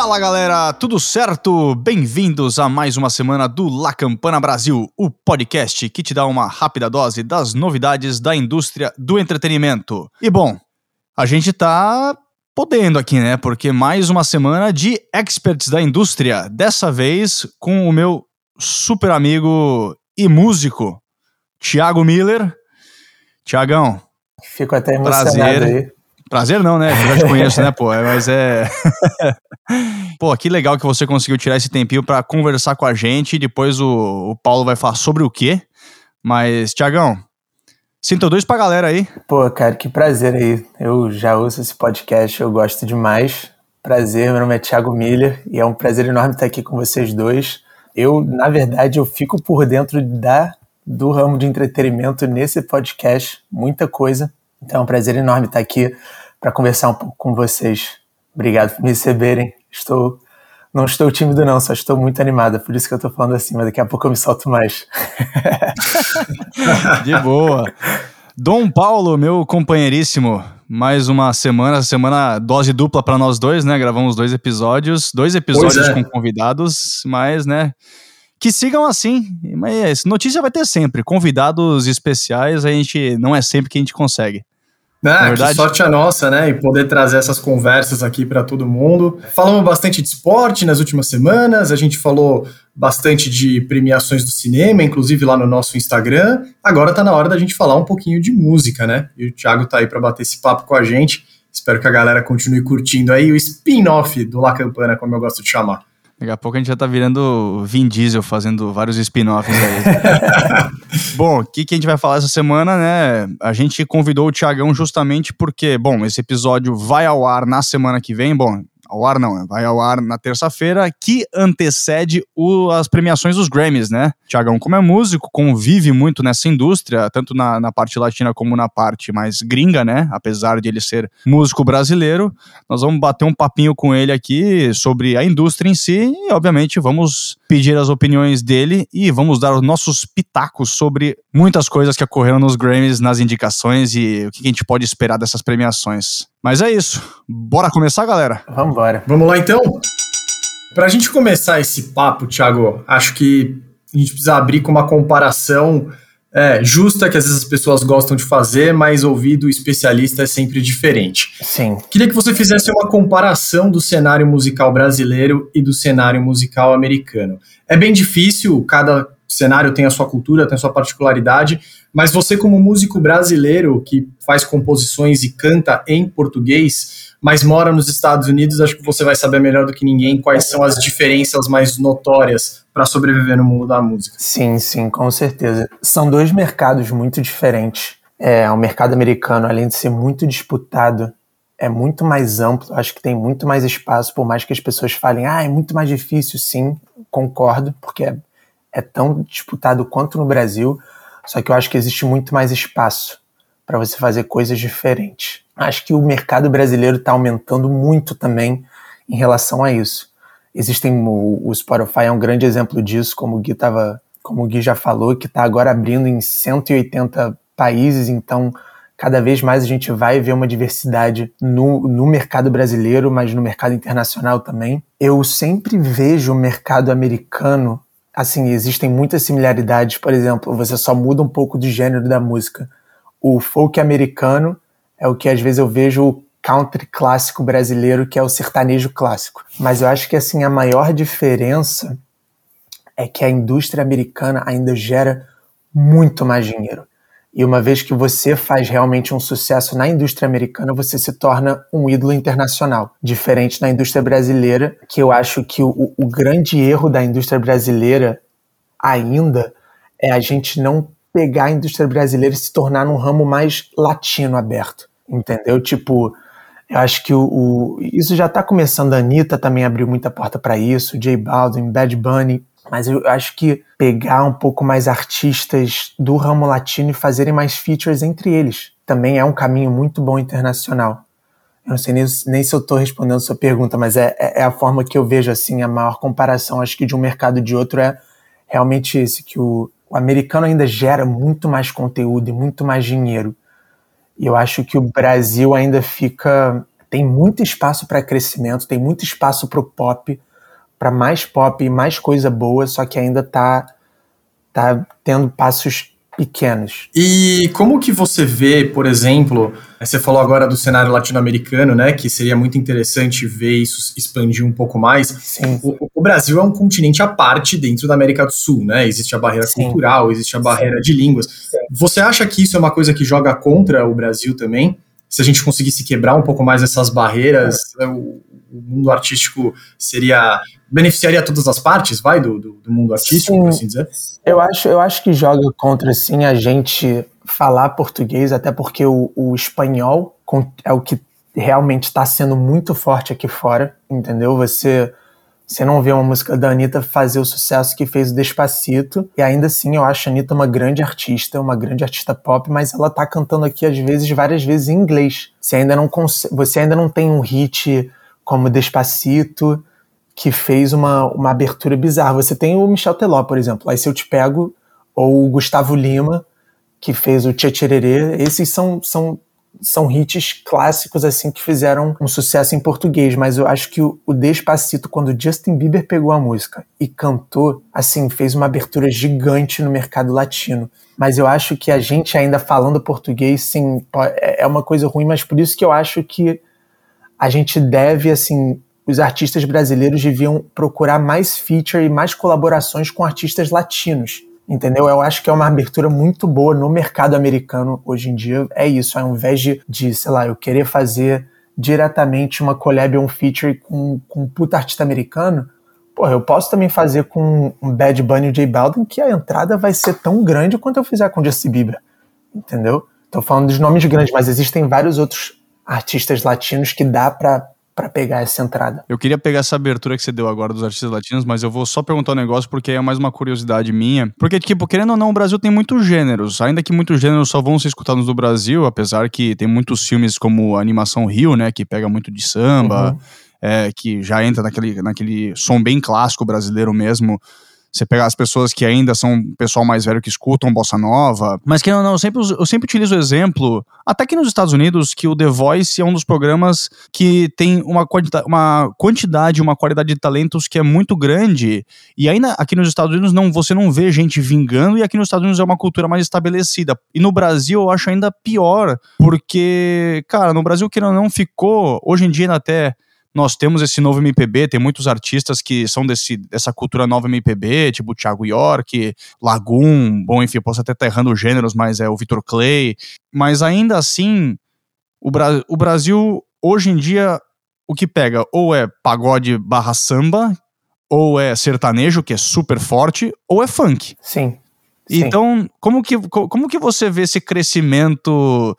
Fala galera, tudo certo? Bem-vindos a mais uma semana do La Campana Brasil, o podcast que te dá uma rápida dose das novidades da indústria do entretenimento. E bom, a gente tá podendo aqui, né? Porque mais uma semana de experts da indústria, dessa vez com o meu super amigo e músico, Thiago Miller. Tiagão. Fico até emocionado prazer. aí. Prazer não, né? Eu já te conheço, né, pô? É, mas é. pô, que legal que você conseguiu tirar esse tempinho para conversar com a gente. Depois o, o Paulo vai falar sobre o quê. Mas, Tiagão, sinto dois pra galera aí. Pô, cara, que prazer aí. Eu já ouço esse podcast, eu gosto demais. Prazer, meu nome é Thiago Miller e é um prazer enorme estar aqui com vocês dois. Eu, na verdade, eu fico por dentro da do ramo de entretenimento nesse podcast, muita coisa. Então é um prazer enorme estar aqui para conversar um pouco com vocês. Obrigado por me receberem. Estou não estou tímido não, só estou muito animada, por isso que eu estou falando assim, mas daqui a pouco eu me solto mais. De boa. Dom Paulo, meu companheiríssimo, mais uma semana, semana dose dupla para nós dois, né? Gravamos dois episódios, dois episódios é. com convidados, mas, né? Que sigam assim, mas notícia vai ter sempre. Convidados especiais, a gente não é sempre que a gente consegue. Ah, que sorte a nossa, né? E poder trazer essas conversas aqui para todo mundo. Falamos bastante de esporte nas últimas semanas, a gente falou bastante de premiações do cinema, inclusive lá no nosso Instagram. Agora tá na hora da gente falar um pouquinho de música, né? E o Thiago tá aí para bater esse papo com a gente. Espero que a galera continue curtindo aí o spin-off do La Campana, como eu gosto de chamar. Daqui a pouco a gente já tá virando Vin Diesel fazendo vários spin-offs aí. bom, o que, que a gente vai falar essa semana, né? A gente convidou o Tiagão justamente porque, bom, esse episódio vai ao ar na semana que vem. Bom, ao ar não, vai ao ar na terça-feira, que antecede o, as premiações dos Grammys, né? Tiagão, como é músico, convive muito nessa indústria, tanto na, na parte latina como na parte mais gringa, né? Apesar de ele ser músico brasileiro, nós vamos bater um papinho com ele aqui sobre a indústria em si e, obviamente, vamos pedir as opiniões dele e vamos dar os nossos pitacos sobre muitas coisas que ocorreram nos Grammys, nas indicações e o que a gente pode esperar dessas premiações. Mas é isso. Bora começar, galera? Vamos embora. Vamos lá, então? Para a gente começar esse papo, Thiago, acho que a gente precisa abrir com uma comparação é, justa que às vezes as pessoas gostam de fazer, mas ouvir do especialista é sempre diferente. Sim. Queria que você fizesse uma comparação do cenário musical brasileiro e do cenário musical americano. É bem difícil, cada cenário tem a sua cultura, tem a sua particularidade, mas você, como músico brasileiro que faz composições e canta em português, mas mora nos Estados Unidos, acho que você vai saber melhor do que ninguém quais são as diferenças mais notórias para sobreviver no mundo da música. Sim, sim, com certeza. São dois mercados muito diferentes. É, o mercado americano, além de ser muito disputado, é muito mais amplo, acho que tem muito mais espaço, por mais que as pessoas falem, ah, é muito mais difícil, sim, concordo, porque é, é tão disputado quanto no Brasil, só que eu acho que existe muito mais espaço para você fazer coisas diferentes. Acho que o mercado brasileiro está aumentando muito também em relação a isso. Existem o, Spotify é um grande exemplo disso, como o Gui tava, como o Gui já falou, que está agora abrindo em 180 países, então cada vez mais a gente vai ver uma diversidade no, no mercado brasileiro, mas no mercado internacional também. Eu sempre vejo o mercado americano assim, existem muitas similaridades. Por exemplo, você só muda um pouco do gênero da música. O folk americano é o que às vezes eu vejo o country clássico brasileiro, que é o sertanejo clássico. Mas eu acho que assim a maior diferença é que a indústria americana ainda gera muito mais dinheiro. E uma vez que você faz realmente um sucesso na indústria americana, você se torna um ídolo internacional. Diferente na indústria brasileira, que eu acho que o, o grande erro da indústria brasileira ainda é a gente não pegar a indústria brasileira e se tornar num ramo mais latino aberto. Entendeu? Tipo, eu acho que o, o isso já está começando. A Anitta também abriu muita porta para isso, J Balvin, Bad Bunny. Mas eu acho que pegar um pouco mais artistas do ramo latino e fazerem mais features entre eles também é um caminho muito bom internacional. Eu não sei nem, nem se eu estou respondendo a sua pergunta, mas é, é, é, a forma que eu vejo assim a maior comparação, acho que de um mercado de outro é realmente esse, que o, o americano ainda gera muito mais conteúdo e muito mais dinheiro. E eu acho que o Brasil ainda fica tem muito espaço para crescimento, tem muito espaço para o pop, para mais pop e mais coisa boa, só que ainda tá, tá tendo passos pequenos. E como que você vê, por exemplo, você falou agora do cenário latino-americano, né, que seria muito interessante ver isso expandir um pouco mais. Sim. O, o, Brasil é um continente à parte dentro da América do Sul, né? Existe a barreira Sim. cultural, existe a barreira Sim. de línguas. Você acha que isso é uma coisa que joga contra o Brasil também? Se a gente conseguisse quebrar um pouco mais essas barreiras, é. o, o mundo artístico seria beneficiaria todas as partes, vai, do, do, do mundo artístico, sim, por assim dizer? Eu acho, eu acho que joga contra, sim, a gente falar português, até porque o, o espanhol é o que realmente está sendo muito forte aqui fora, entendeu? Você você não vê uma música da Anitta fazer o sucesso que fez o Despacito. E ainda assim, eu acho a Anitta uma grande artista, uma grande artista pop, mas ela tá cantando aqui, às vezes, várias vezes em inglês. Você ainda não, você ainda não tem um hit como Despacito, que fez uma, uma abertura bizarra. Você tem o Michel Teló, por exemplo. Aí se eu te pego, ou o Gustavo Lima, que fez o Tchê esses são, são, são hits clássicos assim que fizeram um sucesso em português, mas eu acho que o, o Despacito, quando Justin Bieber pegou a música e cantou, assim, fez uma abertura gigante no mercado latino. Mas eu acho que a gente ainda falando português, sim, é, é uma coisa ruim, mas por isso que eu acho que a gente deve, assim, os artistas brasileiros deviam procurar mais feature e mais colaborações com artistas latinos. Entendeu? Eu acho que é uma abertura muito boa no mercado americano hoje em dia. É isso, ao invés de, de sei lá, eu querer fazer diretamente uma collab ou um feature com, com um puta artista americano, porra, eu posso também fazer com um Bad Bunny e J Balvin que a entrada vai ser tão grande quanto eu fizer com Justin Bieber. Entendeu? Tô falando dos nomes grandes, mas existem vários outros artistas latinos que dá para para pegar essa entrada. Eu queria pegar essa abertura que você deu agora dos artistas latinos, mas eu vou só perguntar um negócio porque é mais uma curiosidade minha. Porque, tipo, querendo ou não, o Brasil tem muitos gêneros. Ainda que muitos gêneros só vão ser escutados no Brasil, apesar que tem muitos filmes como a Animação Rio, né, que pega muito de samba, uhum. é, que já entra naquele, naquele som bem clássico brasileiro mesmo. Você pegar as pessoas que ainda são pessoal mais velho que escutam bossa nova. Mas que não, não, eu sempre, eu sempre utilizo o exemplo, até que nos Estados Unidos, que o The Voice é um dos programas que tem uma, uma quantidade, uma qualidade de talentos que é muito grande. E ainda aqui nos Estados Unidos não, você não vê gente vingando, e aqui nos Estados Unidos é uma cultura mais estabelecida. E no Brasil eu acho ainda pior, porque, cara, no Brasil que não, não ficou, hoje em dia até nós temos esse novo MPB, tem muitos artistas que são desse, dessa cultura nova MPB, tipo Thiago York, Lagoon, bom, enfim, posso até estar errando os gêneros, mas é o Victor Clay. Mas ainda assim, o, Bra o Brasil, hoje em dia, o que pega ou é pagode barra samba, ou é sertanejo, que é super forte, ou é funk. Sim. Então, como que, como que você vê esse crescimento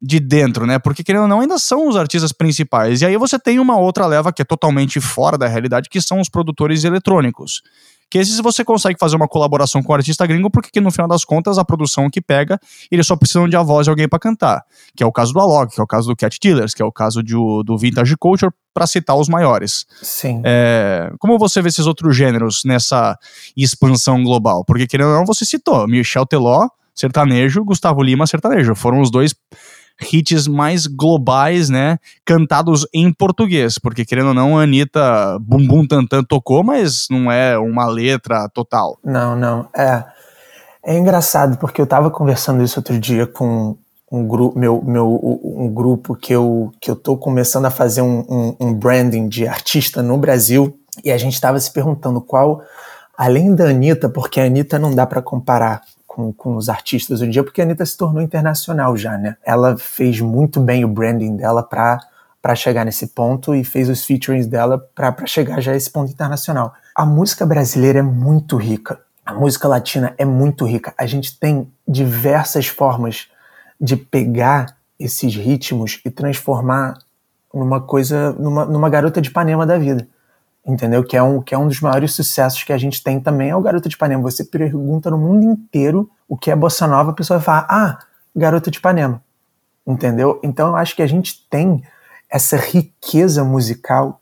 de dentro, né? Porque querendo ou não, ainda são os artistas principais. E aí você tem uma outra leva que é totalmente fora da realidade, que são os produtores eletrônicos. Que esses você consegue fazer uma colaboração com o artista gringo, porque no final das contas a produção que pega, eles só precisam de a voz de alguém para cantar. Que é o caso do Alok, que é o caso do Cat Dealers, que é o caso de, do Vintage Culture, para citar os maiores. Sim. É, como você vê esses outros gêneros nessa expansão global? Porque querendo ou não, você citou Michel Teló, sertanejo, Gustavo Lima, sertanejo. Foram os dois hits mais globais, né? Cantados em português, porque querendo ou não, a Anitta Bum Bum Tantan tocou, mas não é uma letra total. Não, não. É, é engraçado, porque eu tava conversando isso outro dia com um grupo, meu, meu, um grupo que eu, que eu tô começando a fazer um, um, um branding de artista no Brasil, e a gente estava se perguntando qual, além da Anitta, porque a Anitta não dá para comparar com, com os artistas hoje em dia, porque a Anitta se tornou internacional já, né? Ela fez muito bem o branding dela para para chegar nesse ponto e fez os featurings dela para chegar já a esse ponto internacional. A música brasileira é muito rica. A música latina é muito rica. A gente tem diversas formas de pegar esses ritmos e transformar numa coisa, numa, numa garota de Ipanema da vida entendeu? Que é, um, que é um dos maiores sucessos que a gente tem também, é o Garota de Ipanema. Você pergunta no mundo inteiro o que é bossa nova, a pessoa vai falar, ah, Garota de Ipanema, entendeu? Então eu acho que a gente tem essa riqueza musical,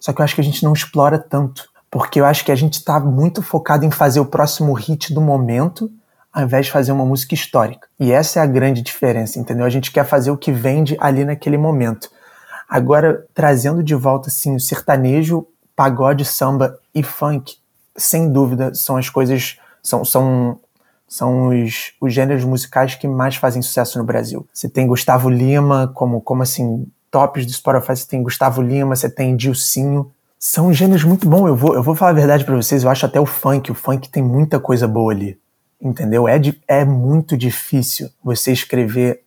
só que eu acho que a gente não explora tanto, porque eu acho que a gente está muito focado em fazer o próximo hit do momento, ao invés de fazer uma música histórica. E essa é a grande diferença, entendeu? A gente quer fazer o que vende ali naquele momento. Agora, trazendo de volta assim, o sertanejo, pagode, samba e funk, sem dúvida, são as coisas, são, são, são os, os gêneros musicais que mais fazem sucesso no Brasil. Você tem Gustavo Lima, como, como assim, tops do Spotify, você tem Gustavo Lima, você tem Dilcinho. São gêneros muito bons. Eu vou, eu vou falar a verdade para vocês, eu acho até o funk, o funk tem muita coisa boa ali. Entendeu? É, de, é muito difícil você escrever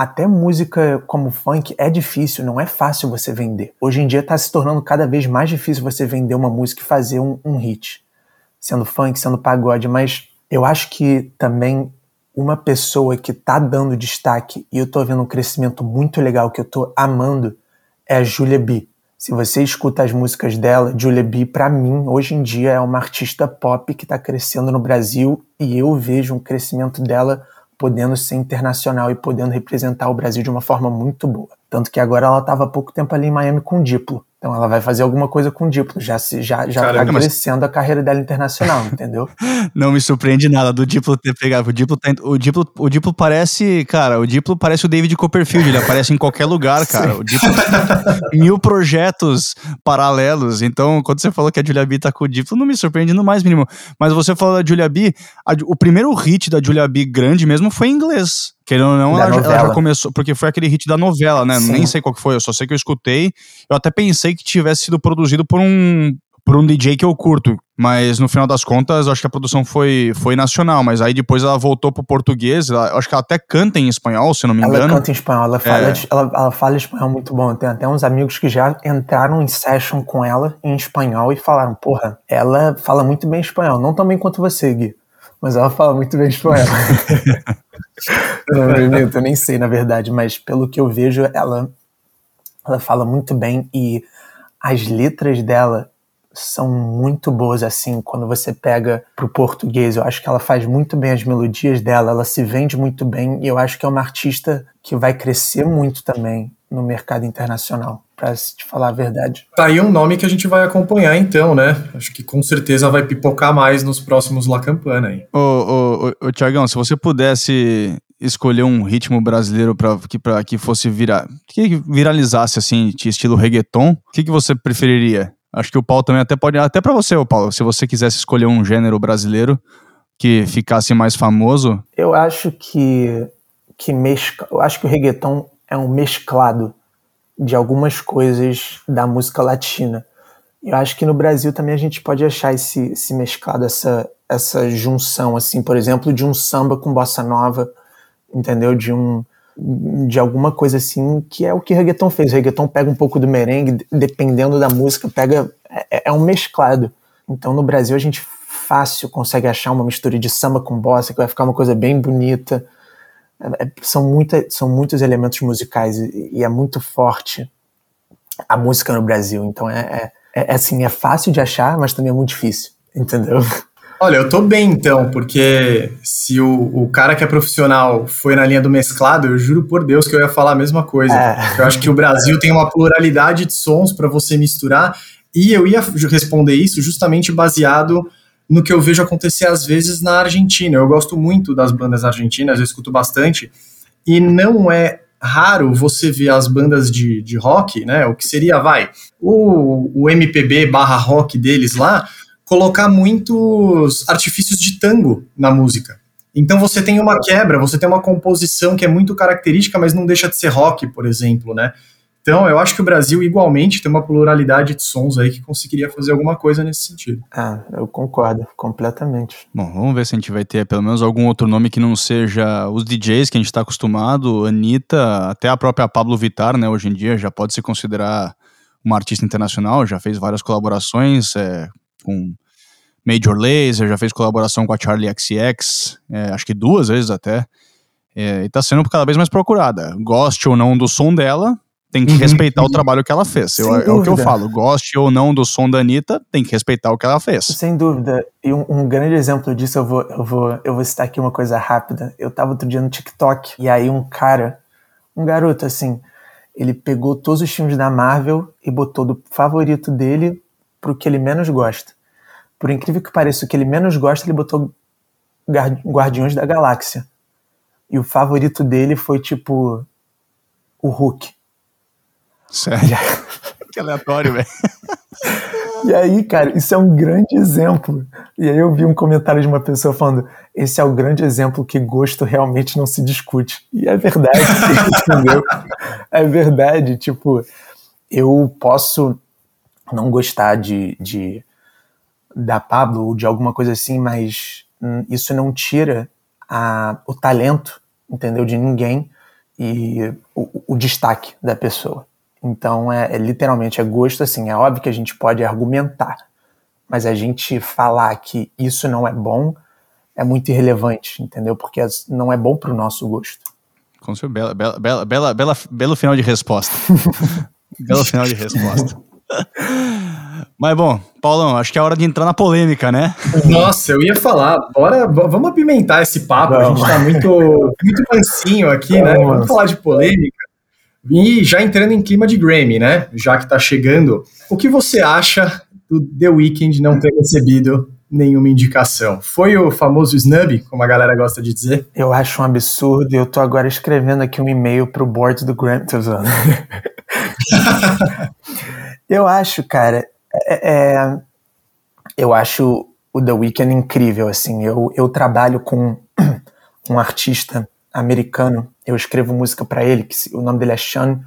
até música como funk é difícil, não é fácil você vender. Hoje em dia está se tornando cada vez mais difícil você vender uma música e fazer um, um hit, sendo funk, sendo pagode, mas eu acho que também uma pessoa que tá dando destaque e eu tô vendo um crescimento muito legal que eu tô amando é a Julia B. Se você escuta as músicas dela, Julia B, para mim, hoje em dia é uma artista pop que está crescendo no Brasil e eu vejo um crescimento dela podendo ser internacional e podendo representar o Brasil de uma forma muito boa. Tanto que agora ela estava há pouco tempo ali em Miami com Diplo. Então ela vai fazer alguma coisa com o Diplo. Já, se, já, já Caramba, tá crescendo mas... a carreira dela internacional, entendeu? Não me surpreende nada do Diplo ter pegado. O Diplo, tá, o Diplo, o Diplo parece, cara, o Diplo parece o David Copperfield, ele aparece em qualquer lugar, cara. Sim. O Diplo tem mil projetos paralelos. Então, quando você falou que a Julia B tá com o Diplo, não me surpreende no mais mínimo. Mas você falou da Julia B, a, o primeiro hit da Julia B grande mesmo foi em inglês. Querendo ou não, ela, ela, já começou, porque foi aquele hit da novela, né? Sim. Nem sei qual que foi, eu só sei que eu escutei. Eu até pensei que tivesse sido produzido por um, por um DJ que eu curto. Mas no final das contas, eu acho que a produção foi, foi nacional. Mas aí depois ela voltou pro português. Ela, acho que ela até canta em espanhol, se não me engano. Ela canta em espanhol, ela fala, é. ela, ela fala espanhol muito bom. Tem até uns amigos que já entraram em session com ela em espanhol e falaram: Porra, ela fala muito bem espanhol. Não tão bem quanto você, Gui. Mas ela fala muito bem espanhol. não, eu, eu nem sei, na verdade, mas pelo que eu vejo, ela, ela fala muito bem e as letras dela são muito boas assim quando você pega pro português. Eu acho que ela faz muito bem as melodias dela, ela se vende muito bem e eu acho que é uma artista que vai crescer muito também no mercado internacional, para te falar a verdade. Tá aí um nome que a gente vai acompanhar então, né? Acho que com certeza vai pipocar mais nos próximos La Campana aí. Ô, ô, ô, ô Tiagão, se você pudesse escolher um ritmo brasileiro para que, pra, que fosse virar, que viralizasse assim, de estilo reggaeton, o que, que você preferiria? Acho que o Paulo também até pode, até para você, Paulo, se você quisesse escolher um gênero brasileiro que ficasse mais famoso. Eu acho que que mescla, eu acho que o reggaeton é um mesclado de algumas coisas da música latina. Eu acho que no Brasil também a gente pode achar esse, esse mesclado, essa, essa junção, assim, por exemplo, de um samba com bossa nova, entendeu? De um de alguma coisa assim, que é o que reggaeton fez. O reggaeton pega um pouco do merengue, dependendo da música, pega é, é um mesclado. Então no Brasil a gente fácil consegue achar uma mistura de samba com bossa que vai ficar uma coisa bem bonita. É, é, são, muita, são muitos elementos musicais e, e, é muito forte a música no Brasil. Então é, é, é, assim, é fácil de achar, mas também é muito difícil, entendeu? Olha, eu tô bem então, porque se o, o cara que é profissional foi na linha do mesclado, eu juro por Deus que eu ia falar a mesma coisa. É. Eu acho que o Brasil tem uma pluralidade de sons para você misturar, e eu ia responder isso justamente baseado no que eu vejo acontecer às vezes na Argentina. Eu gosto muito das bandas argentinas, eu escuto bastante, e não é raro você ver as bandas de, de rock, né? O que seria, vai, o, o MPB barra rock deles lá, colocar muitos artifícios de tango na música. Então você tem uma quebra, você tem uma composição que é muito característica, mas não deixa de ser rock, por exemplo, né? Então, eu acho que o Brasil, igualmente, tem uma pluralidade de sons aí que conseguiria fazer alguma coisa nesse sentido. Ah, eu concordo, completamente. Bom, vamos ver se a gente vai ter pelo menos algum outro nome que não seja os DJs que a gente está acostumado, Anitta, até a própria Pablo Vittar, né, hoje em dia, já pode se considerar uma artista internacional, já fez várias colaborações é, com Major Lazer, já fez colaboração com a Charlie XX, é, acho que duas vezes até, é, e está sendo cada vez mais procurada. Goste ou não do som dela, tem que uhum, respeitar o trabalho que ela fez. Eu, é o que eu falo. Goste ou não do som da Anitta, tem que respeitar o que ela fez. Sem dúvida. E um, um, grande exemplo disso, eu vou, eu, vou, eu vou citar aqui uma coisa rápida. Eu tava outro dia no TikTok, e aí um cara, um garoto assim, ele pegou todos os filmes da Marvel e botou do favorito dele pro que ele menos gosta. Por incrível que pareça, o que ele menos gosta, ele botou Guardiões da Galáxia. E o favorito dele foi tipo o Hulk. Sério? que aleatório, velho. E aí, cara, isso é um grande exemplo. E aí eu vi um comentário de uma pessoa falando: esse é o grande exemplo que gosto realmente não se discute. E é verdade, entendeu? É verdade. Tipo, eu posso não gostar de, de da Pablo ou de alguma coisa assim, mas hum, isso não tira a, o talento, entendeu, de ninguém e o, o destaque da pessoa. Então, é, é, literalmente é gosto, assim, é óbvio que a gente pode argumentar, mas a gente falar que isso não é bom é muito irrelevante, entendeu? Porque não é bom para o nosso gosto. Com certeza, bela, bela, bela, bela, bela, belo final de resposta. belo final de resposta. Mas bom, Paulão, acho que é hora de entrar na polêmica, né? Nossa, eu ia falar, bora, vamos apimentar esse papo, vamos. a gente tá muito, muito mansinho aqui, vamos. né? Vamos falar de polêmica. E já entrando em clima de Grammy, né? Já que tá chegando, o que você acha do The Weeknd não ter recebido nenhuma indicação? Foi o famoso snub, como a galera gosta de dizer? Eu acho um absurdo e eu tô agora escrevendo aqui um e-mail pro board do Grammy. eu acho, cara, é, é, eu acho o The Weeknd incrível, assim. Eu, eu trabalho com um artista americano. Eu escrevo música para ele, que o nome dele é Sean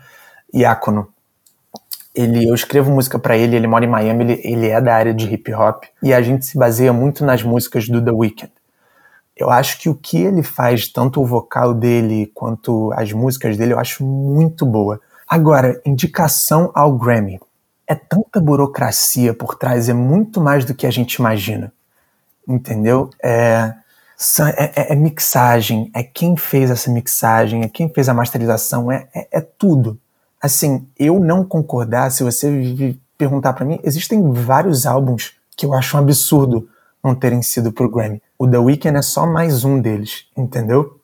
Iacono. Ele, eu escrevo música para ele, ele mora em Miami, ele, ele é da área de hip hop e a gente se baseia muito nas músicas do The Weeknd. Eu acho que o que ele faz, tanto o vocal dele quanto as músicas dele, eu acho muito boa. Agora, indicação ao Grammy. É tanta burocracia por trás, é muito mais do que a gente imagina. Entendeu? É, é, é, é, mixagem, é quem fez essa mixagem, é quem fez a masterização, é, é, é tudo. Assim, eu não concordar, se você perguntar para mim, existem vários álbuns que eu acho um absurdo não terem sido pro Grammy. O The Weeknd é só mais um deles, entendeu?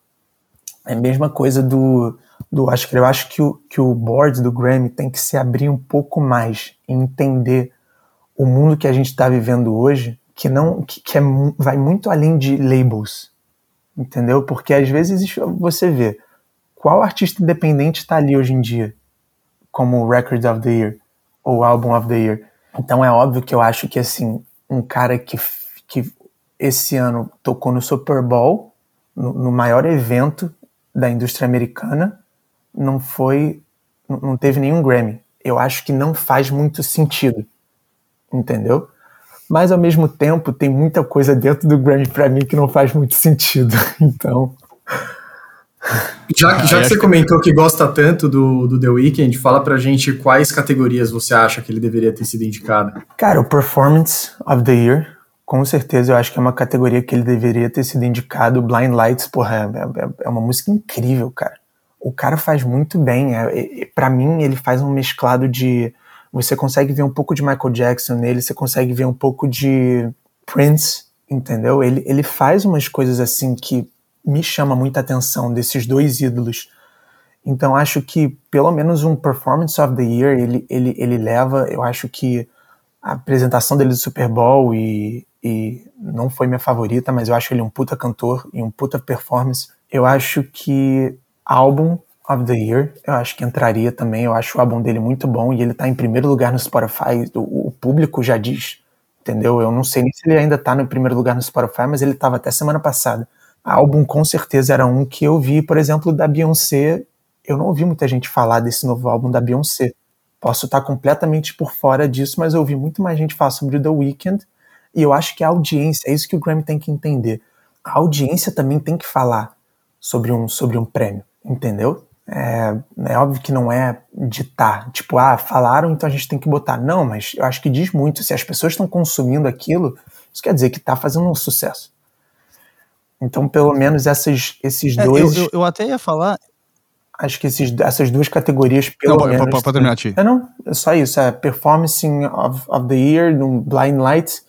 É a mesma coisa do, do acho que eu acho que o, que o board do Grammy tem que se abrir um pouco mais e entender o mundo que a gente está vivendo hoje que não que, que é, vai muito além de labels, entendeu? Porque às vezes você vê qual artista independente está ali hoje em dia como Record of the Year ou Album of the Year. Então é óbvio que eu acho que assim um cara que que esse ano tocou no Super Bowl, no, no maior evento da indústria americana, não foi não teve nenhum Grammy. Eu acho que não faz muito sentido, entendeu? Mas ao mesmo tempo tem muita coisa dentro do Grammy para mim que não faz muito sentido. Então. Já, já que você comentou que gosta tanto do, do The Weeknd, fala pra gente quais categorias você acha que ele deveria ter sido indicado. Cara, o Performance of the Year, com certeza eu acho que é uma categoria que ele deveria ter sido indicado. Blind Lights, porra, é, é, é uma música incrível, cara. O cara faz muito bem. É, é, para mim, ele faz um mesclado de você consegue ver um pouco de Michael Jackson nele, você consegue ver um pouco de Prince, entendeu? Ele, ele faz umas coisas assim que me chama muita atenção desses dois ídolos. Então acho que pelo menos um Performance of the Year ele, ele, ele leva. Eu acho que a apresentação dele do Super Bowl e, e não foi minha favorita, mas eu acho ele um puta cantor e um puta performance. Eu acho que álbum of the Year, eu acho que entraria também. Eu acho o álbum dele muito bom e ele tá em primeiro lugar no Spotify. O, o público já diz, entendeu? Eu não sei nem se ele ainda tá no primeiro lugar no Spotify, mas ele tava até semana passada. O álbum com certeza era um que eu vi, por exemplo, da Beyoncé. Eu não ouvi muita gente falar desse novo álbum da Beyoncé. Posso estar completamente por fora disso, mas eu ouvi muito mais gente falar sobre The Weeknd. E eu acho que a audiência, é isso que o Grammy tem que entender. A audiência também tem que falar sobre um, sobre um prêmio, entendeu? É, é, óbvio que não é ditar, tipo, ah, falaram, então a gente tem que botar. Não, mas eu acho que diz muito. Se as pessoas estão consumindo aquilo, isso quer dizer que está fazendo um sucesso. Então, pelo menos essas, esses é, dois. Eu, eu, eu, até ia falar. Acho que esses, essas duas categorias, pelo não, menos. Pode, terminar, Ti. É, não, é só isso. É Performance of, of the Year, no Blind Lights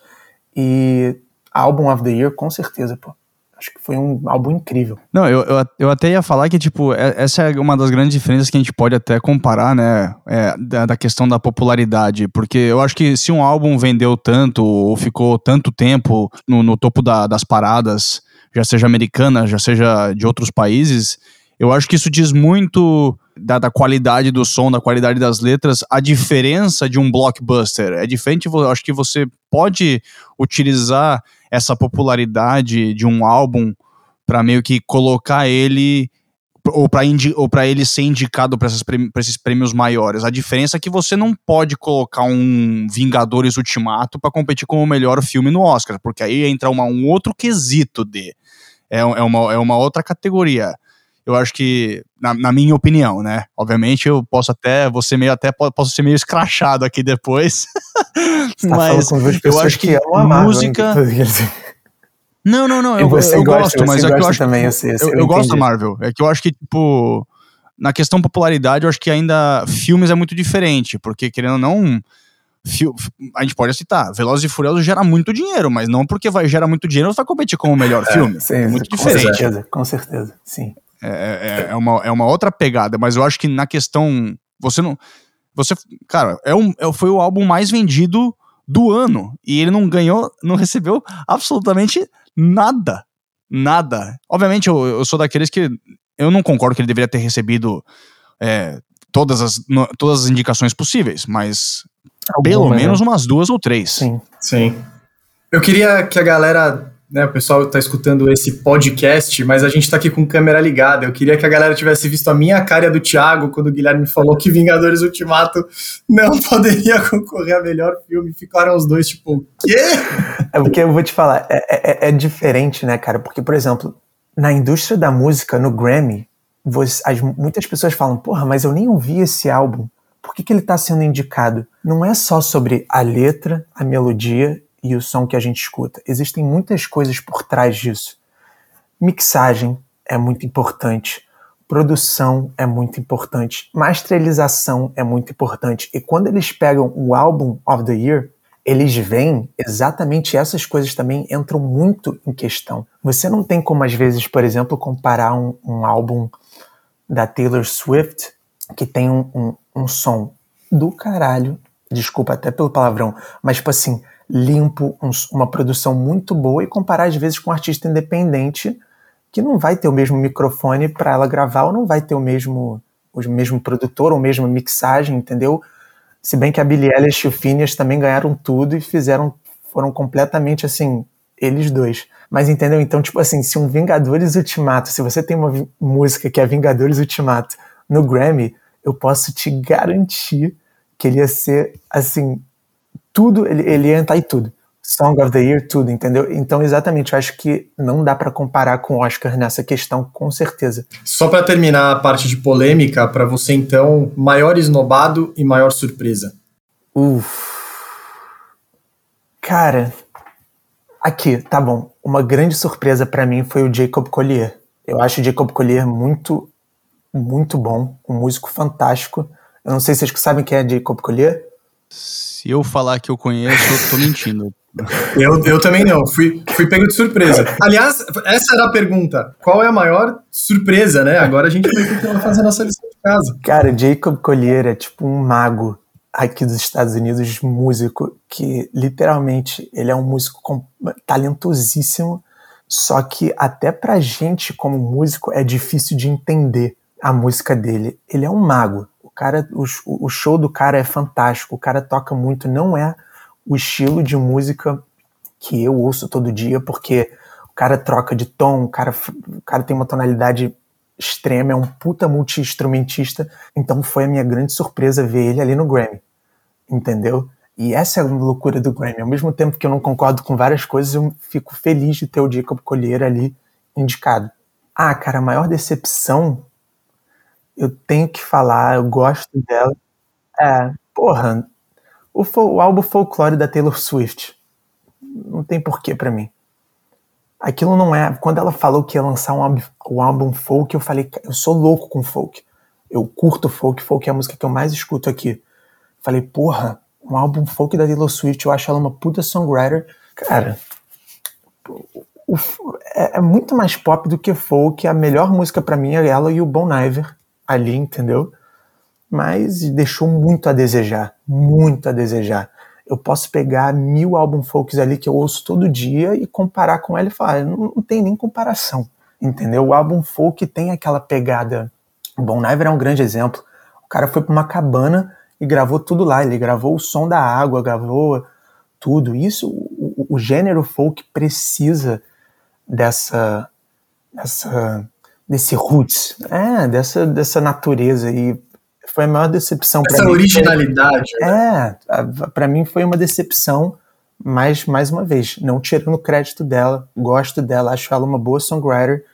e Album of the Year, com certeza, pô. Acho que foi um álbum incrível. Não, eu, eu, eu, até ia falar que, tipo, é, essa é uma das grandes diferenças que a gente pode até comparar, né? É, da, da, questão da popularidade. Porque eu acho que se um álbum vendeu tanto, ou ficou tanto tempo no, no topo da, das paradas, já seja americana, já seja de outros países, eu acho que isso diz muito da, da, qualidade do som, da qualidade das letras, a diferença de um blockbuster. É diferente, eu acho que você pode utilizar essa popularidade de um álbum para meio que colocar ele ou para ele ser indicado para esses prêmios maiores. A diferença é que você não pode colocar um Vingadores Ultimato para competir com o melhor filme no Oscar, porque aí entra uma, um outro quesito de. É, é, uma, é uma outra categoria. Eu acho que, na, na, minha opinião, né? Obviamente eu posso até, você meio até posso ser meio escrachado aqui depois. Tá mas eu acho que, que música. Não, não, não. Eu, eu gosto, mas é que eu acho. Também, eu, sei, eu, eu, eu gosto da Marvel. É que eu acho que, tipo, na questão popularidade, eu acho que ainda filmes é muito diferente, porque querendo ou não. A gente pode citar, Velozes e Furiosos gera muito dinheiro, mas não porque vai gerar muito dinheiro vai competir com o melhor é, filme. Sim, é muito com diferente. Com certeza, com certeza, sim. É, é, é, uma, é uma outra pegada, mas eu acho que na questão. Você não. Você. Cara, é um, é, foi o álbum mais vendido do ano. E ele não ganhou, não recebeu absolutamente nada. Nada. Obviamente, eu, eu sou daqueles que. Eu não concordo que ele deveria ter recebido é, todas, as, no, todas as indicações possíveis, mas Alguma, pelo menos né? umas duas ou três. Sim. Sim. Eu queria que a galera né, o pessoal está escutando esse podcast, mas a gente está aqui com câmera ligada. Eu queria que a galera tivesse visto a minha cara do Thiago quando o Guilherme falou que Vingadores Ultimato não poderia concorrer a melhor filme. Ficaram os dois tipo, quê? É porque eu vou te falar, é, é, é diferente, né, cara? Porque, por exemplo, na indústria da música, no Grammy, você, as, muitas pessoas falam, porra, mas eu nem ouvi esse álbum. Por que, que ele está sendo indicado? Não é só sobre a letra, a melodia e o som que a gente escuta. Existem muitas coisas por trás disso. Mixagem é muito importante, produção é muito importante, masterização é muito importante. E quando eles pegam o álbum of the year, eles veem exatamente essas coisas também entram muito em questão. Você não tem como, às vezes, por exemplo, comparar um, um álbum da Taylor Swift que tem um, um, um som do caralho, desculpa até pelo palavrão, mas tipo assim, limpo, um, uma produção muito boa e comparar às vezes com um artista independente que não vai ter o mesmo microfone para ela gravar ou não vai ter o mesmo o mesmo produtor ou mesma mixagem, entendeu? Se bem que a Billie Eilish e o Phineas também ganharam tudo e fizeram foram completamente assim, eles dois. Mas entendeu? Então, tipo assim, se um Vingadores Ultimato, se você tem uma música que é Vingadores Ultimato no Grammy, eu posso te garantir que ele ia ser assim tudo, ele, ele ia entrar em tudo. Song of the Year, tudo, entendeu? Então, exatamente, eu acho que não dá para comparar com o Oscar nessa questão, com certeza. Só para terminar a parte de polêmica, para você então, maior esnobado e maior surpresa? Uf. Cara, aqui, tá bom. Uma grande surpresa para mim foi o Jacob Collier. Eu acho o Jacob Collier muito, muito bom, um músico fantástico. Eu não sei se vocês sabem quem é Jacob Collier. Se eu falar que eu conheço, eu tô mentindo. eu, eu também não, fui, fui pego de surpresa. Aliás, essa era a pergunta. Qual é a maior surpresa, né? Agora a gente vai ter que fazer a nossa lição de casa. Cara, Jacob Collier é tipo um mago aqui dos Estados Unidos, músico, que literalmente ele é um músico talentosíssimo, só que até pra gente como músico é difícil de entender a música dele. Ele é um mago cara, o, o show do cara é fantástico, o cara toca muito, não é o estilo de música que eu ouço todo dia, porque o cara troca de tom, o cara, o cara tem uma tonalidade extrema, é um puta multi-instrumentista, então foi a minha grande surpresa ver ele ali no Grammy, entendeu? E essa é a loucura do Grammy. Ao mesmo tempo que eu não concordo com várias coisas, eu fico feliz de ter o Jacob Collier ali indicado. Ah, cara, a maior decepção eu tenho que falar, eu gosto dela. É, porra, o, o álbum Folklore da Taylor Swift. Não tem porquê para mim. Aquilo não é. Quando ela falou que ia lançar um, um álbum folk, eu falei, eu sou louco com folk. Eu curto folk, folk é a música que eu mais escuto aqui. Falei, porra, um álbum folk da Taylor Swift, eu acho ela uma puta songwriter. Cara, o, é, é, muito mais pop do que folk. A melhor música para mim é ela e o Bon Iver ali, entendeu? Mas deixou muito a desejar, muito a desejar. Eu posso pegar mil álbum folks ali que eu ouço todo dia e comparar com ela e falar, não, não tem nem comparação, entendeu? O álbum folk tem aquela pegada Bon Iver é um grande exemplo. O cara foi para uma cabana e gravou tudo lá. Ele gravou o som da água, gravou tudo. Isso, o, o gênero folk precisa dessa, dessa, desse roots, é, dessa, dessa natureza e foi a maior decepção para mim. Essa originalidade. Foi, né? É, para mim foi uma decepção, mas mais uma vez, não tirando crédito dela, gosto dela, acho ela uma boa songwriter,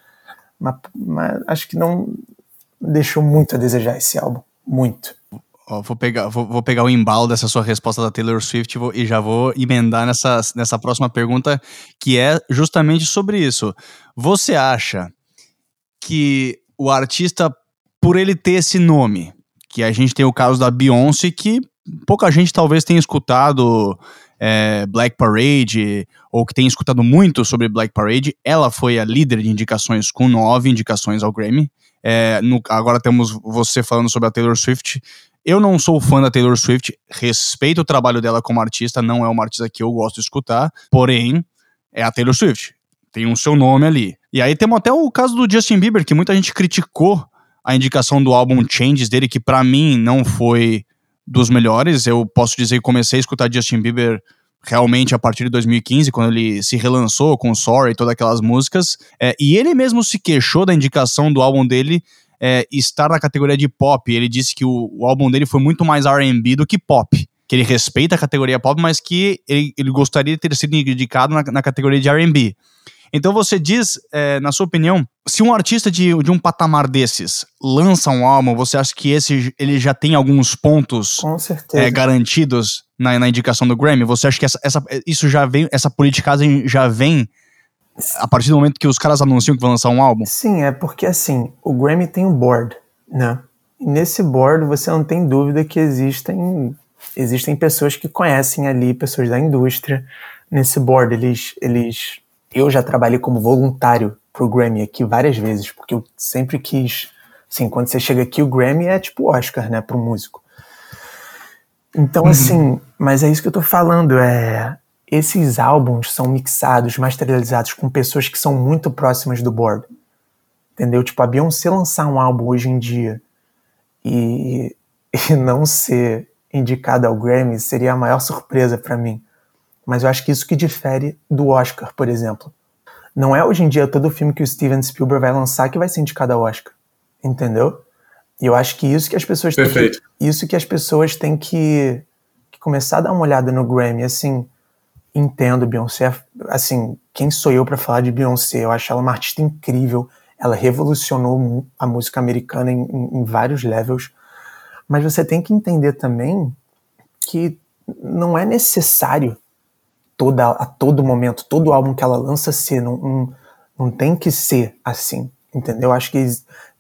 mas, mas acho que não deixou muito a desejar esse álbum, muito. Ó, vou, pegar, vou, vou, pegar o embalo dessa sua resposta da Taylor Swift vou, e já vou emendar nessa, nessa próxima pergunta, que é justamente sobre isso. Você acha que o artista, por ele ter esse nome, que a gente tem o caso da Beyoncé, que pouca gente talvez tenha escutado é, Black Parade, ou que tenha escutado muito sobre Black Parade, ela foi a líder de indicações com nove indicações ao Grammy. É, no, agora temos você falando sobre a Taylor Swift. Eu não sou fã da Taylor Swift, respeito o trabalho dela como artista, não é uma artista que eu gosto de escutar, porém, é a Taylor Swift. Tem um seu nome ali. E aí temos até o caso do Justin Bieber, que muita gente criticou a indicação do álbum Changes dele, que para mim não foi dos melhores. Eu posso dizer que comecei a escutar Justin Bieber realmente a partir de 2015, quando ele se relançou com Sorry e todas aquelas músicas. É, e ele mesmo se queixou da indicação do álbum dele é, estar na categoria de pop. Ele disse que o, o álbum dele foi muito mais RB do que pop. Que ele respeita a categoria pop, mas que ele, ele gostaria de ter sido indicado na, na categoria de RB. Então você diz, é, na sua opinião, se um artista de, de um patamar desses lança um álbum, você acha que esse ele já tem alguns pontos é, garantidos na, na, indicação do Grammy? Você acha que essa, essa, isso já vem, essa politicagem já vem a partir do momento que os caras anunciam que vão lançar um álbum? Sim, é porque assim, o Grammy tem um board, né? E nesse board você não tem dúvida que existem existem pessoas que conhecem ali, pessoas da indústria. Nesse board eles eles eu já trabalhei como voluntário pro Grammy aqui várias vezes, porque eu sempre quis. Assim, quando você chega aqui, o Grammy é tipo Oscar, né, pro músico. Então, uhum. assim, mas é isso que eu tô falando, é. Esses álbuns são mixados, masterizados com pessoas que são muito próximas do board. Entendeu? Tipo, a Beyoncé lançar um álbum hoje em dia e, e não ser indicada ao Grammy seria a maior surpresa para mim. Mas eu acho que isso que difere do Oscar, por exemplo. Não é hoje em dia todo filme que o Steven Spielberg vai lançar que vai ser indicado ao Oscar. Entendeu? E eu acho que isso que as pessoas Perfeito. têm que, isso que as pessoas têm que, que começar a dar uma olhada no Grammy, assim, entendo Beyoncé, assim, quem sou eu para falar de Beyoncé? Eu acho ela uma artista incrível, ela revolucionou a música americana em, em, em vários levels, mas você tem que entender também que não é necessário toda, a todo momento, todo álbum que ela lança ser, não, não, não tem que ser assim, entendeu? Acho que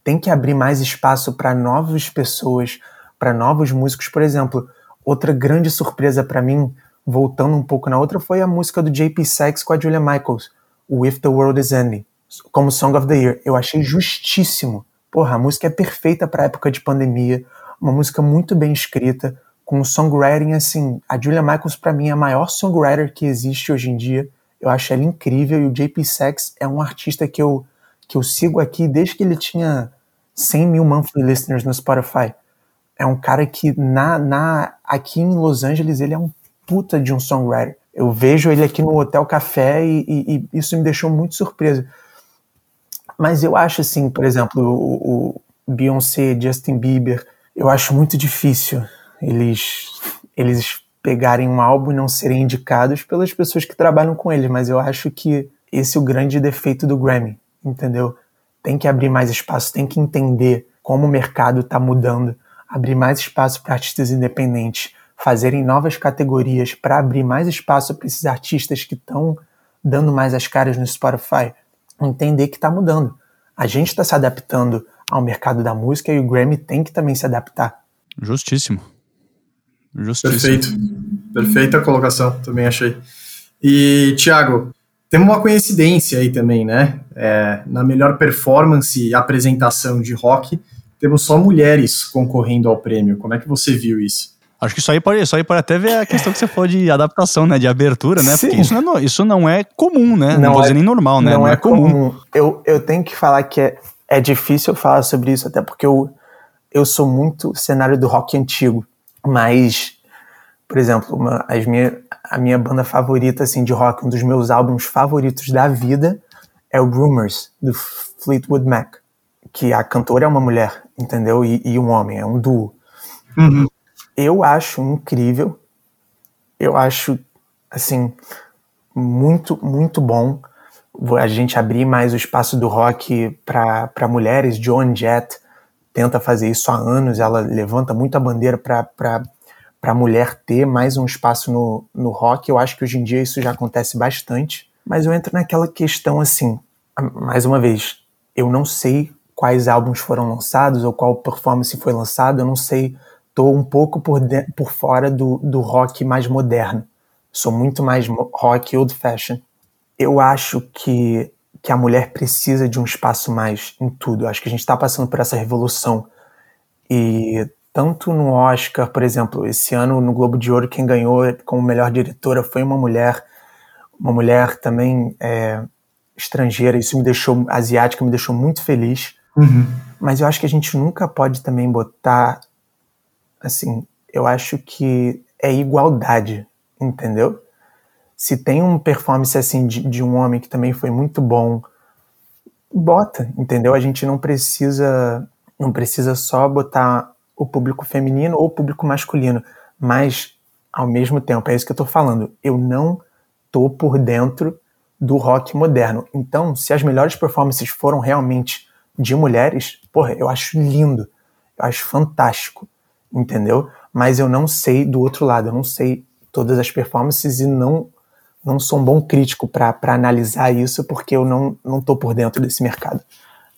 tem que abrir mais espaço para novas pessoas, para novos músicos. Por exemplo, outra grande surpresa para mim, voltando um pouco na outra, foi a música do JP Sachs com a Julia Michaels, o If the World is Ending, como Song of the Year. Eu achei justíssimo. Porra, a música é perfeita para época de pandemia, uma música muito bem escrita, com songwriting assim. A Julia Michaels, para mim, é a maior songwriter que existe hoje em dia. Eu acho ela incrível e o JP Sachs é um artista que eu, que eu sigo aqui desde que ele tinha 100 mil monthly listeners no Spotify. É um cara que na, na aqui em Los Angeles ele é um puta de um songwriter. Eu vejo ele aqui no Hotel Café e, e, e isso me deixou muito surpreso. Mas eu acho assim, por exemplo, o, o Beyoncé, Justin Bieber, eu acho muito difícil eles, eles pegarem um álbum e não serem indicados pelas pessoas que trabalham com eles, mas eu acho que esse é o grande defeito do Grammy, entendeu? Tem que abrir mais espaço, tem que entender como o mercado está mudando, abrir mais espaço para artistas independentes, fazerem novas categorias para abrir mais espaço para esses artistas que estão dando mais as caras no Spotify, entender que está mudando. A gente está se adaptando ao mercado da música e o Grammy tem que também se adaptar. Justíssimo. Justiça. Perfeito. Perfeita colocação, também achei. E, Thiago, temos uma coincidência aí também, né? É, na melhor performance e apresentação de rock, temos só mulheres concorrendo ao prêmio. Como é que você viu isso? Acho que isso aí pode, isso aí pode até ver a questão que você falou de adaptação, né? De abertura, né? Sim. Porque isso não, é, isso não é comum, né? Não, não vou é, dizer nem normal, né? Não, não é, é comum. comum. Eu, eu tenho que falar que é, é difícil falar sobre isso, até porque eu, eu sou muito cenário do rock antigo, mas, por exemplo, uma, as minha, a minha banda favorita assim, de rock, um dos meus álbuns favoritos da vida é o Rumors, do Fleetwood Mac, que a cantora é uma mulher, entendeu? E, e um homem, é um duo. Uhum. Eu acho incrível, eu acho, assim, muito, muito bom a gente abrir mais o espaço do rock para mulheres. Joan Jett tenta fazer isso há anos, ela levanta muito a bandeira para a mulher ter mais um espaço no, no rock. Eu acho que hoje em dia isso já acontece bastante, mas eu entro naquela questão assim, mais uma vez, eu não sei quais álbuns foram lançados ou qual performance foi lançado, eu não sei, tô um pouco por, de, por fora do, do rock mais moderno. Sou muito mais rock old fashion eu acho que, que a mulher precisa de um espaço mais em tudo. Acho que a gente está passando por essa revolução. E tanto no Oscar, por exemplo, esse ano no Globo de Ouro, quem ganhou como melhor diretora foi uma mulher, uma mulher também é, estrangeira. Isso me deixou, asiática, me deixou muito feliz. Uhum. Mas eu acho que a gente nunca pode também botar, assim, eu acho que é igualdade, entendeu? Se tem uma performance assim de, de, um homem que também foi muito bom, bota, entendeu? A gente não precisa não precisa só botar o público feminino ou o público masculino, mas ao mesmo tempo, é isso que eu tô falando, eu não tô por dentro do rock moderno. Então, se as melhores performances foram realmente de mulheres, porra, eu acho lindo, eu acho fantástico, entendeu? Mas eu não sei do outro lado, eu não sei todas as performances e não não sou um bom crítico para analisar isso, porque eu não estou por dentro desse mercado.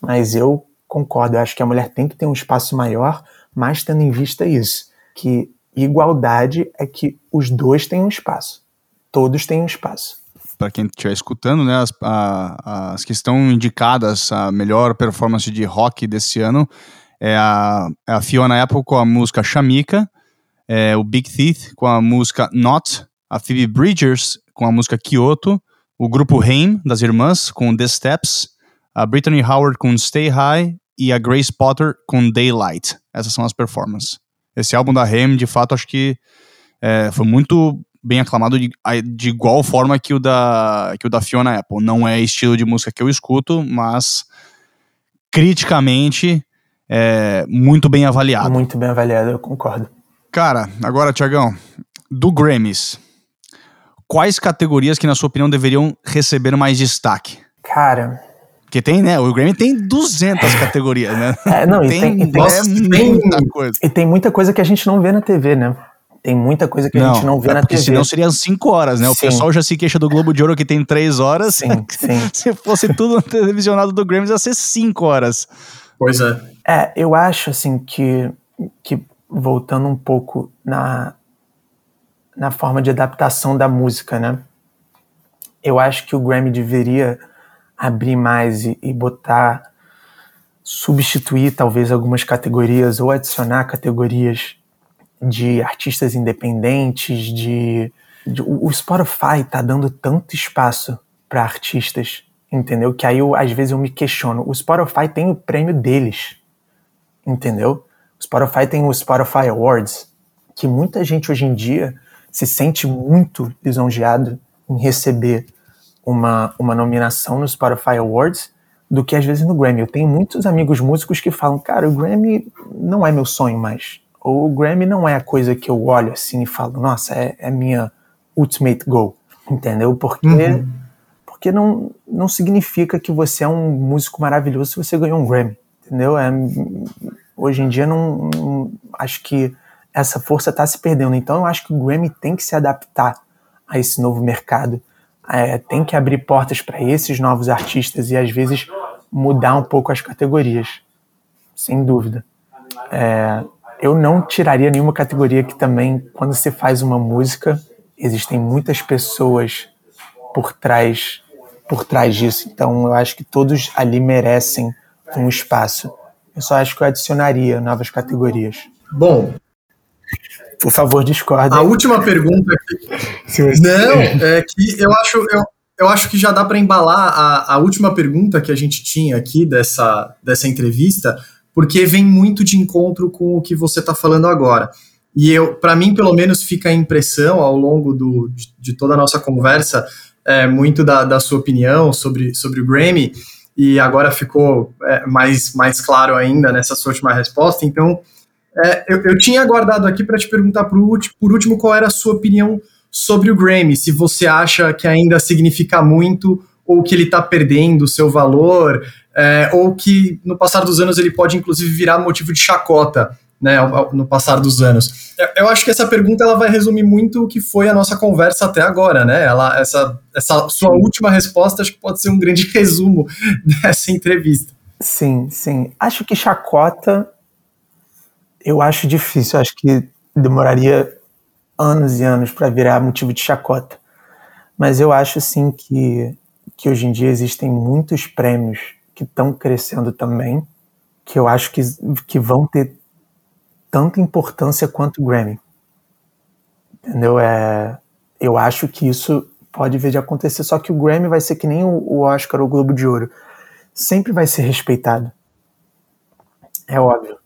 Mas eu concordo, eu acho que a mulher tem que ter um espaço maior, mas tendo em vista isso, que igualdade é que os dois têm um espaço. Todos têm um espaço. Para quem estiver escutando, né, as, a, as que estão indicadas a melhor performance de rock desse ano é a, é a Fiona Apple com a música Shamika, é o Big Teeth com a música Not, a Phoebe Bridgers com a música Kyoto, o grupo Haim, das irmãs, com The Steps, a Brittany Howard com Stay High e a Grace Potter com Daylight. Essas são as performances. Esse álbum da Haim, de fato, acho que é, foi muito bem aclamado de, de, igual forma que o, da, que o da Fiona Apple. Não é estilo de música que eu escuto, mas criticamente é muito bem avaliado. Muito bem avaliado, eu concordo. Cara, agora, Tiagão, do Grammys, quais categorias que, na sua opinião, deveriam receber mais destaque? Cara. Porque tem, né? O Grammy tem 200 categorias, né? É, não, tem, e tem, e tem, é muita coisa. E tem muita coisa que a gente não vê na TV, né? Tem muita coisa que não, a gente não vê é na porque TV. senão seriam 5 horas, né? Sim. O pessoal já se queixa do Globo de Ouro que tem 3 horas. Sim, sim. se fosse tudo televisionado do Grammy, ia ser 5 horas. Pois é. É, eu acho, assim, que, que voltando um pouco na, na forma de adaptação da música, né? Eu acho que o Grammy deveria abrir mais e, e botar, substituir talvez algumas categorias ou adicionar categorias de artistas independentes, de, de o Spotify tá dando tanto espaço para artistas, entendeu? Que aí eu, às vezes eu me questiono. O Spotify tem o prêmio deles, entendeu? O Spotify tem o Spotify Awards, que muita gente hoje em dia se sente muito lisonjeado em receber uma, uma nominação no Spotify Awards do que às vezes no Grammy. Eu tenho muitos amigos músicos que falam, cara, o Grammy não é meu sonho mais. Ou o Grammy não é a coisa que eu olho assim e falo, nossa, é, é minha ultimate goal. Entendeu? Porque, uhum. porque não, não significa que você é um músico maravilhoso se você ganhou um Grammy. Entendeu? É, hoje em dia, não, não acho que essa força está se perdendo. Então eu acho que o Grammy tem que se adaptar a esse novo mercado, é, tem que abrir portas para esses novos artistas e às vezes mudar um pouco as categorias, sem dúvida. É, eu não tiraria nenhuma categoria que também, quando se faz uma música, existem muitas pessoas por trás por trás disso. Então eu acho que todos ali merecem um espaço. Eu só acho que eu adicionaria novas categorias. Bom, por favor, discorda. A última pergunta aqui. Não, é que eu acho. Eu, eu acho que já dá para embalar a, a última pergunta que a gente tinha aqui dessa, dessa entrevista, porque vem muito de encontro com o que você está falando agora. E eu, para mim, pelo menos, fica a impressão ao longo do, de, de toda a nossa conversa, é, muito da, da, sua opinião sobre, sobre o Grammy, e agora ficou é, mais, mais claro ainda nessa sua última resposta. Então, é, eu, eu, tinha aguardado aqui para te perguntar por, por último qual era a sua opinião sobre o Grammy, se você acha que ainda significa muito ou que ele está perdendo o seu valor, é, ou que no passar dos anos ele pode inclusive virar motivo de chacota, né, no passar dos anos. Eu acho que essa pergunta ela vai resumir muito o que foi a nossa conversa até agora, né? Ela, essa, essa sua última resposta acho que pode ser um grande resumo dessa entrevista. Sim, sim. Acho que chacota eu acho difícil. Acho que demoraria anos e anos para virar motivo de chacota. Mas eu acho sim que, que hoje em dia existem muitos prêmios que estão crescendo também, que eu acho que, que vão ter tanta importância quanto o Grammy. Entendeu? É, eu acho que isso pode vir de acontecer, só que o Grammy vai ser que nem o, Oscar ou o Globo de Ouro. Sempre vai ser respeitado. É óbvio.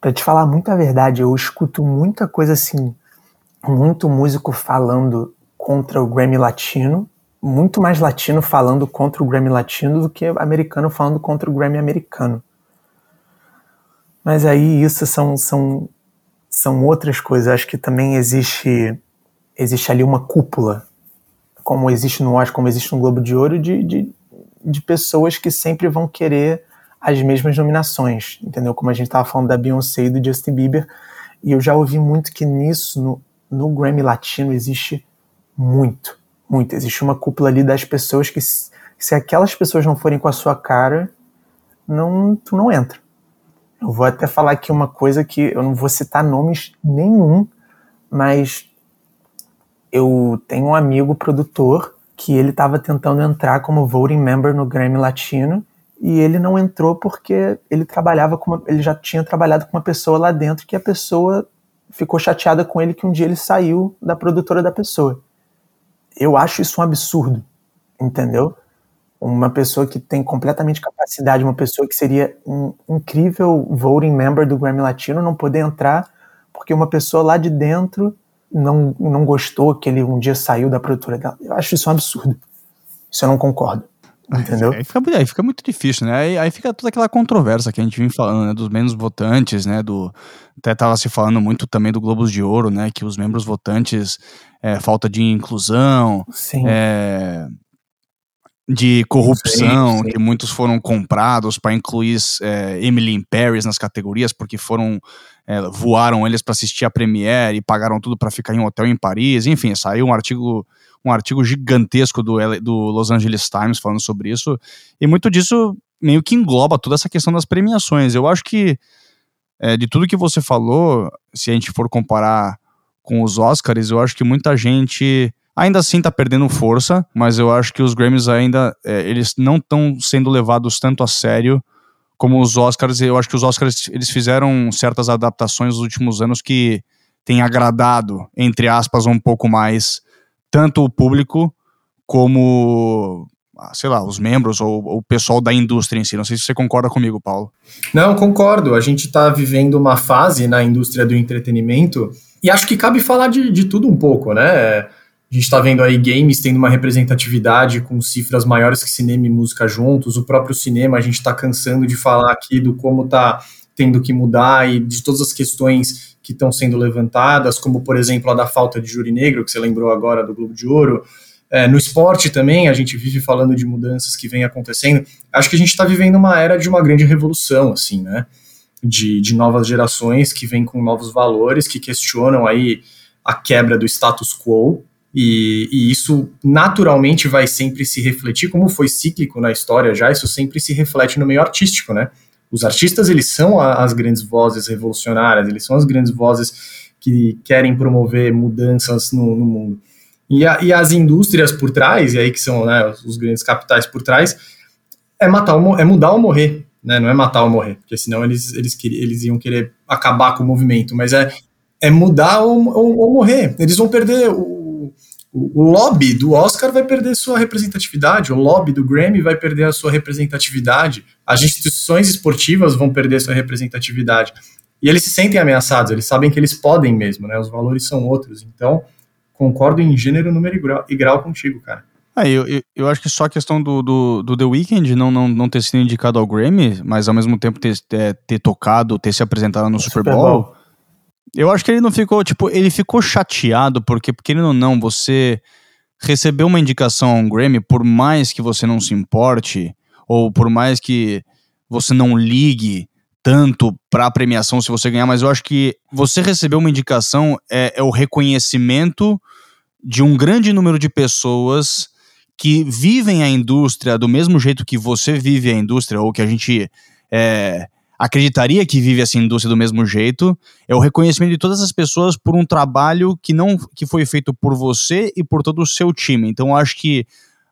Pra te falar muita verdade, eu escuto muita coisa assim, muito músico falando contra o Grammy Latino, muito mais latino falando contra o Grammy Latino do que americano falando contra o Grammy americano. Mas aí isso são, são, são outras coisas. Acho que também existe, existe ali uma cúpula, como existe no Oscar, como existe no Globo de Ouro, de, de, de pessoas que sempre vão querer as mesmas nominações, entendeu? Como a gente estava falando da Beyoncé e do Justin Bieber, e eu já ouvi muito que nisso, no, no Grammy Latino, existe muito, muito. Existe uma cúpula ali das pessoas que, se aquelas pessoas não forem com a sua cara, não, tu não entra. Eu vou até falar aqui uma coisa que eu não vou citar nomes nenhum, mas eu tenho um amigo produtor que ele estava tentando entrar como voting member no Grammy Latino e ele não entrou porque ele trabalhava com uma, ele já tinha trabalhado com uma pessoa lá dentro que a pessoa ficou chateada com ele que um dia ele saiu da produtora da pessoa. Eu acho isso um absurdo, entendeu? uma pessoa que tem completamente capacidade, uma pessoa que seria um incrível voting member do Grammy Latino, não poder entrar porque uma pessoa lá de dentro não, não gostou que ele um dia saiu da produtora dela. Eu acho isso um absurdo. Isso eu não concordo. Entendeu? Aí fica, aí fica muito difícil, né? Aí, aí, fica toda aquela controvérsia que a gente vem falando, né? Dos menos votantes, né? Do, até tava se falando muito também do Globos de Ouro, né? Que os membros votantes, é, falta de inclusão. É, de corrupção, sim, sim. que muitos foram comprados para incluir é, Emily in Paris nas categorias, porque foram é, voaram eles para assistir a Premiere e pagaram tudo para ficar em um hotel em Paris. Enfim, saiu um artigo um artigo gigantesco do, do Los Angeles Times falando sobre isso, e muito disso meio que engloba toda essa questão das premiações. Eu acho que é, de tudo que você falou, se a gente for comparar com os Oscars, eu acho que muita gente Ainda assim tá perdendo força, mas eu acho que os Grammys ainda, é, eles não estão sendo levados tanto a sério como os Oscars. Eu acho que os Oscars, eles fizeram certas adaptações nos últimos anos que têm agradado, entre aspas, um pouco mais, tanto o público como ah, sei lá, os membros ou, ou, o pessoal da indústria em si. Não sei se você concorda comigo, Paulo. Não, concordo. A gente está vivendo uma fase na indústria do entretenimento e acho que cabe falar de, de tudo um pouco, né? A gente está vendo aí games tendo uma representatividade com cifras maiores que cinema e música juntos. O próprio cinema, a gente está cansando de falar aqui do como está tendo que mudar e de todas as questões que estão sendo levantadas, como por exemplo a da falta de júri negro, que você lembrou agora do Globo de Ouro. É, no esporte também, a gente vive falando de mudanças que vêm acontecendo. Acho que a gente está vivendo uma era de uma grande revolução, assim, né? De, de novas gerações que vêm com novos valores, que questionam aí a quebra do status quo e, e, isso naturalmente vai sempre se refletir, como foi cíclico na história já, isso sempre se reflete no meio artístico, né? Os artistas, eles são a, as grandes vozes revolucionárias, eles são as grandes vozes que querem promover mudanças no, no mundo. E, a, e, as indústrias por trás, e aí que são né, os grandes capitais por trás, é, matar ou, é mudar ou morrer, né? Não é matar ou morrer, porque senão eles, eles, eles iam querer acabar com o movimento, mas é, é mudar ou, ou, ou morrer. Eles vão perder o o, o, lobby do Oscar vai perder sua representatividade, o lobby do Grammy vai perder a sua representatividade, as instituições esportivas vão perder sua representatividade. E eles se sentem ameaçados, eles sabem que eles podem mesmo, né? Os valores são outros. Então, concordo em gênero, número e grau, e grau contigo, cara. É, eu, eu, eu, acho que só a questão do, do, do, The Weeknd não, não, não ter sido indicado ao Grammy, mas ao mesmo tempo ter, ter, ter tocado, ter se apresentado no Super, Super Bowl, Bowl, eu acho que ele não ficou, tipo, ele ficou chateado, porque, querendo ou não, você recebeu uma indicação a um Grammy, por mais que você não se importe, ou por mais que você não ligue tanto para a premiação se você ganhar, mas eu acho que você receber uma indicação é, é o reconhecimento de um grande número de pessoas que vivem a indústria do mesmo jeito que você vive a indústria, ou que a gente é, acreditaria que vive essa indústria do mesmo jeito, é o reconhecimento de todas as pessoas por um trabalho que não que foi feito por você e por todo o seu time. Então, acho que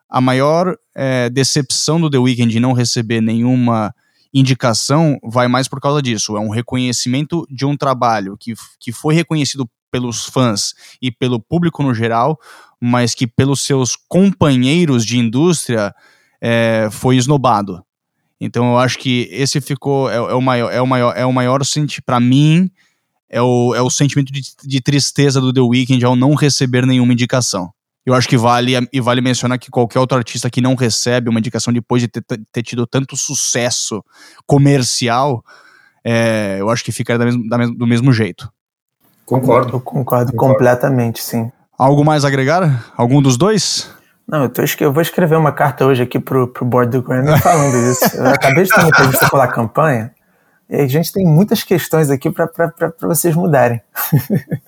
a maior é, decepção do The Weeknd de não receber nenhuma indicação vai mais por causa disso. É um reconhecimento de um trabalho que, que foi reconhecido pelos fãs e pelo público no geral, mas que pelos seus companheiros de indústria é, foi esnobado. Então eu acho que esse ficou é, é o maior é o maior é o maior para mim é o, é o sentimento de, de, tristeza do The Weeknd ao não receber nenhuma indicação. Eu acho que vale e vale mencionar que qualquer outro artista que não recebe uma indicação depois de ter, ter tido tanto sucesso comercial, é, eu acho que fica da mesmo, da mesmo, do mesmo jeito. Concordo. Eu concordo, concordo completamente, sim. Algo mais a agregar? Algum dos dois? Não, eu, tô, eu vou escrever uma carta hoje aqui pro, pro board do Grammy falando isso. Eu acabei de ter uma entrevista pela campanha e a gente tem muitas questões aqui para vocês mudarem.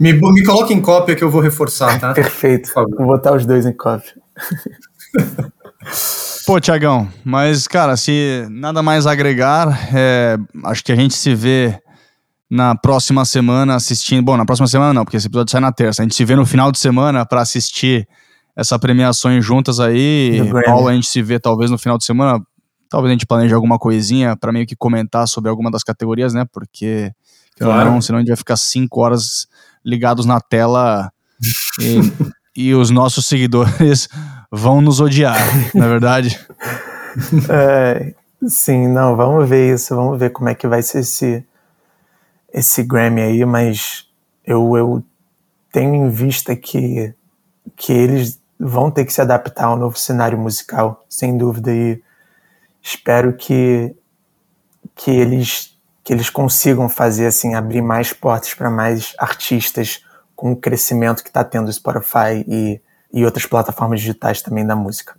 me, me coloque em cópia que eu vou reforçar, tá? Perfeito. Vou botar os dois em cópia. Pô, Tiagão, mas, cara, se nada mais agregar, é, acho que a gente se vê na próxima semana assistindo. Bom, na próxima semana não, porque esse episódio sai na terça. A gente se vê no final de semana para assistir essa premiações juntas aí. Paulo, a gente se vê talvez no final de semana. Talvez a gente planeje alguma coisinha para meio que comentar sobre alguma das categorias, né? Porque, claro. não, senão a gente vai ficar cinco horas ligados na tela e, e os nossos seguidores vão nos odiar, na é verdade. É, sim, não, vamos ver isso, vamos ver como é que vai ser esse esse Grammy aí, mas eu, eu tenho em vista que, que eles vão ter que se adaptar ao novo cenário musical, sem dúvida, e espero que, que eles que eles consigam fazer assim abrir mais portas para mais artistas com o crescimento que está tendo o Spotify e, e outras plataformas digitais também da música.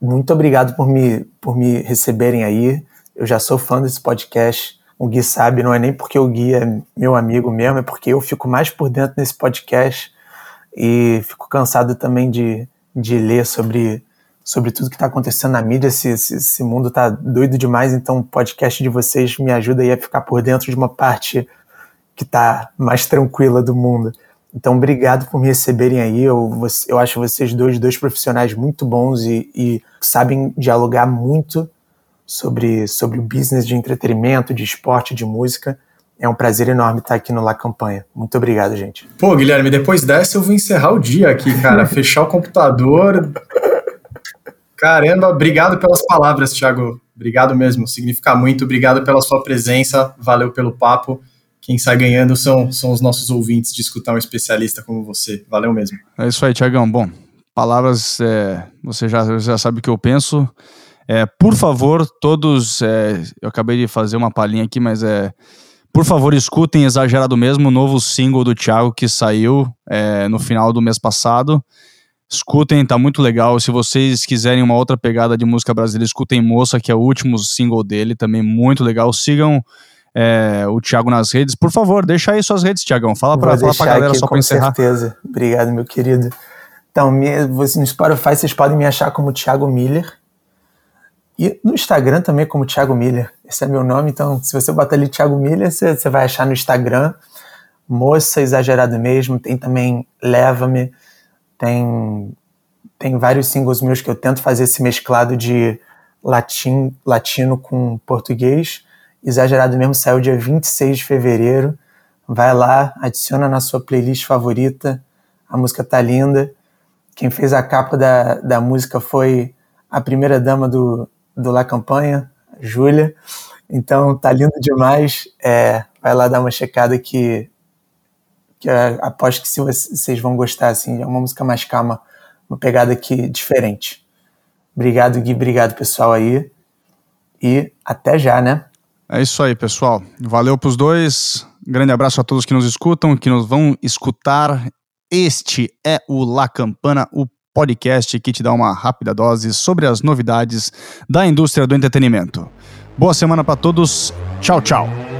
Muito obrigado por me, por me receberem aí. Eu já sou fã desse podcast o Gui sabe, não é nem porque o Gui é meu amigo mesmo, é porque eu fico mais por dentro desse podcast e fico cansado também de, de ler sobre, sobre tudo que está acontecendo na mídia. Esse, esse, esse, mundo tá doido demais, então o podcast de vocês me ajuda aí a ficar por dentro de uma parte que tá mais tranquila do mundo. Então, obrigado por me receberem aí. Eu, eu acho vocês dois, dois profissionais muito bons e, e sabem dialogar muito sobre, sobre o business de entretenimento, de esporte, de música. É um prazer enorme estar aqui no La Campanha. Muito obrigado, gente. Pô, Guilherme, depois dessa eu vou encerrar o dia aqui, cara. Fechar o computador. Caramba, obrigado pelas palavras, Thiago. Obrigado mesmo, significa muito. Obrigado pela sua presença, valeu pelo papo. Quem sai ganhando são, são os nossos ouvintes de escutar um especialista como você. Valeu mesmo. É isso aí, Tiagão. Bom, palavras, é, você já, já sabe o que eu penso. É, por favor, todos. É, eu acabei de fazer uma palhinha aqui, mas é. Por favor, escutem Exagerado Mesmo, o novo single do Thiago que saiu é, no final do mês passado. Escutem, tá muito legal. Se vocês quiserem uma outra pegada de música brasileira, escutem Moça, que é o último single dele, também muito legal. Sigam é, o Thiago nas redes. Por favor, deixa aí suas redes, Thiagão. Fala pra, fala pra galera aqui, só pra encerrar. Com certeza. Obrigado, meu querido. Então, me, no Spotify vocês podem me achar como Thiago Miller. E no Instagram também, como Thiago Miller. Esse é meu nome, então se você botar ali Thiago Miller, você, você vai achar no Instagram. Moça Exagerado Mesmo. Tem também Leva-me. Tem, tem vários singles meus que eu tento fazer esse mesclado de latim, latino com português. Exagerado Mesmo saiu dia 26 de fevereiro. vai lá, adiciona na sua playlist favorita. A música tá linda. Quem fez a capa da, da música foi a primeira dama do, do La Campanha, Júlia. Então tá lindo demais. É, vai lá dar uma checada que, que aposto que se vocês vão gostar, assim, é uma música mais calma, uma pegada aqui diferente. Obrigado, Gui. Obrigado, pessoal aí. E até já, né? É isso aí, pessoal. Valeu pros dois. Grande abraço a todos que nos escutam, que nos vão escutar. Este é o La Campana, o podcast que te dá uma rápida dose sobre as novidades da indústria do entretenimento. Boa semana para todos. Tchau, tchau.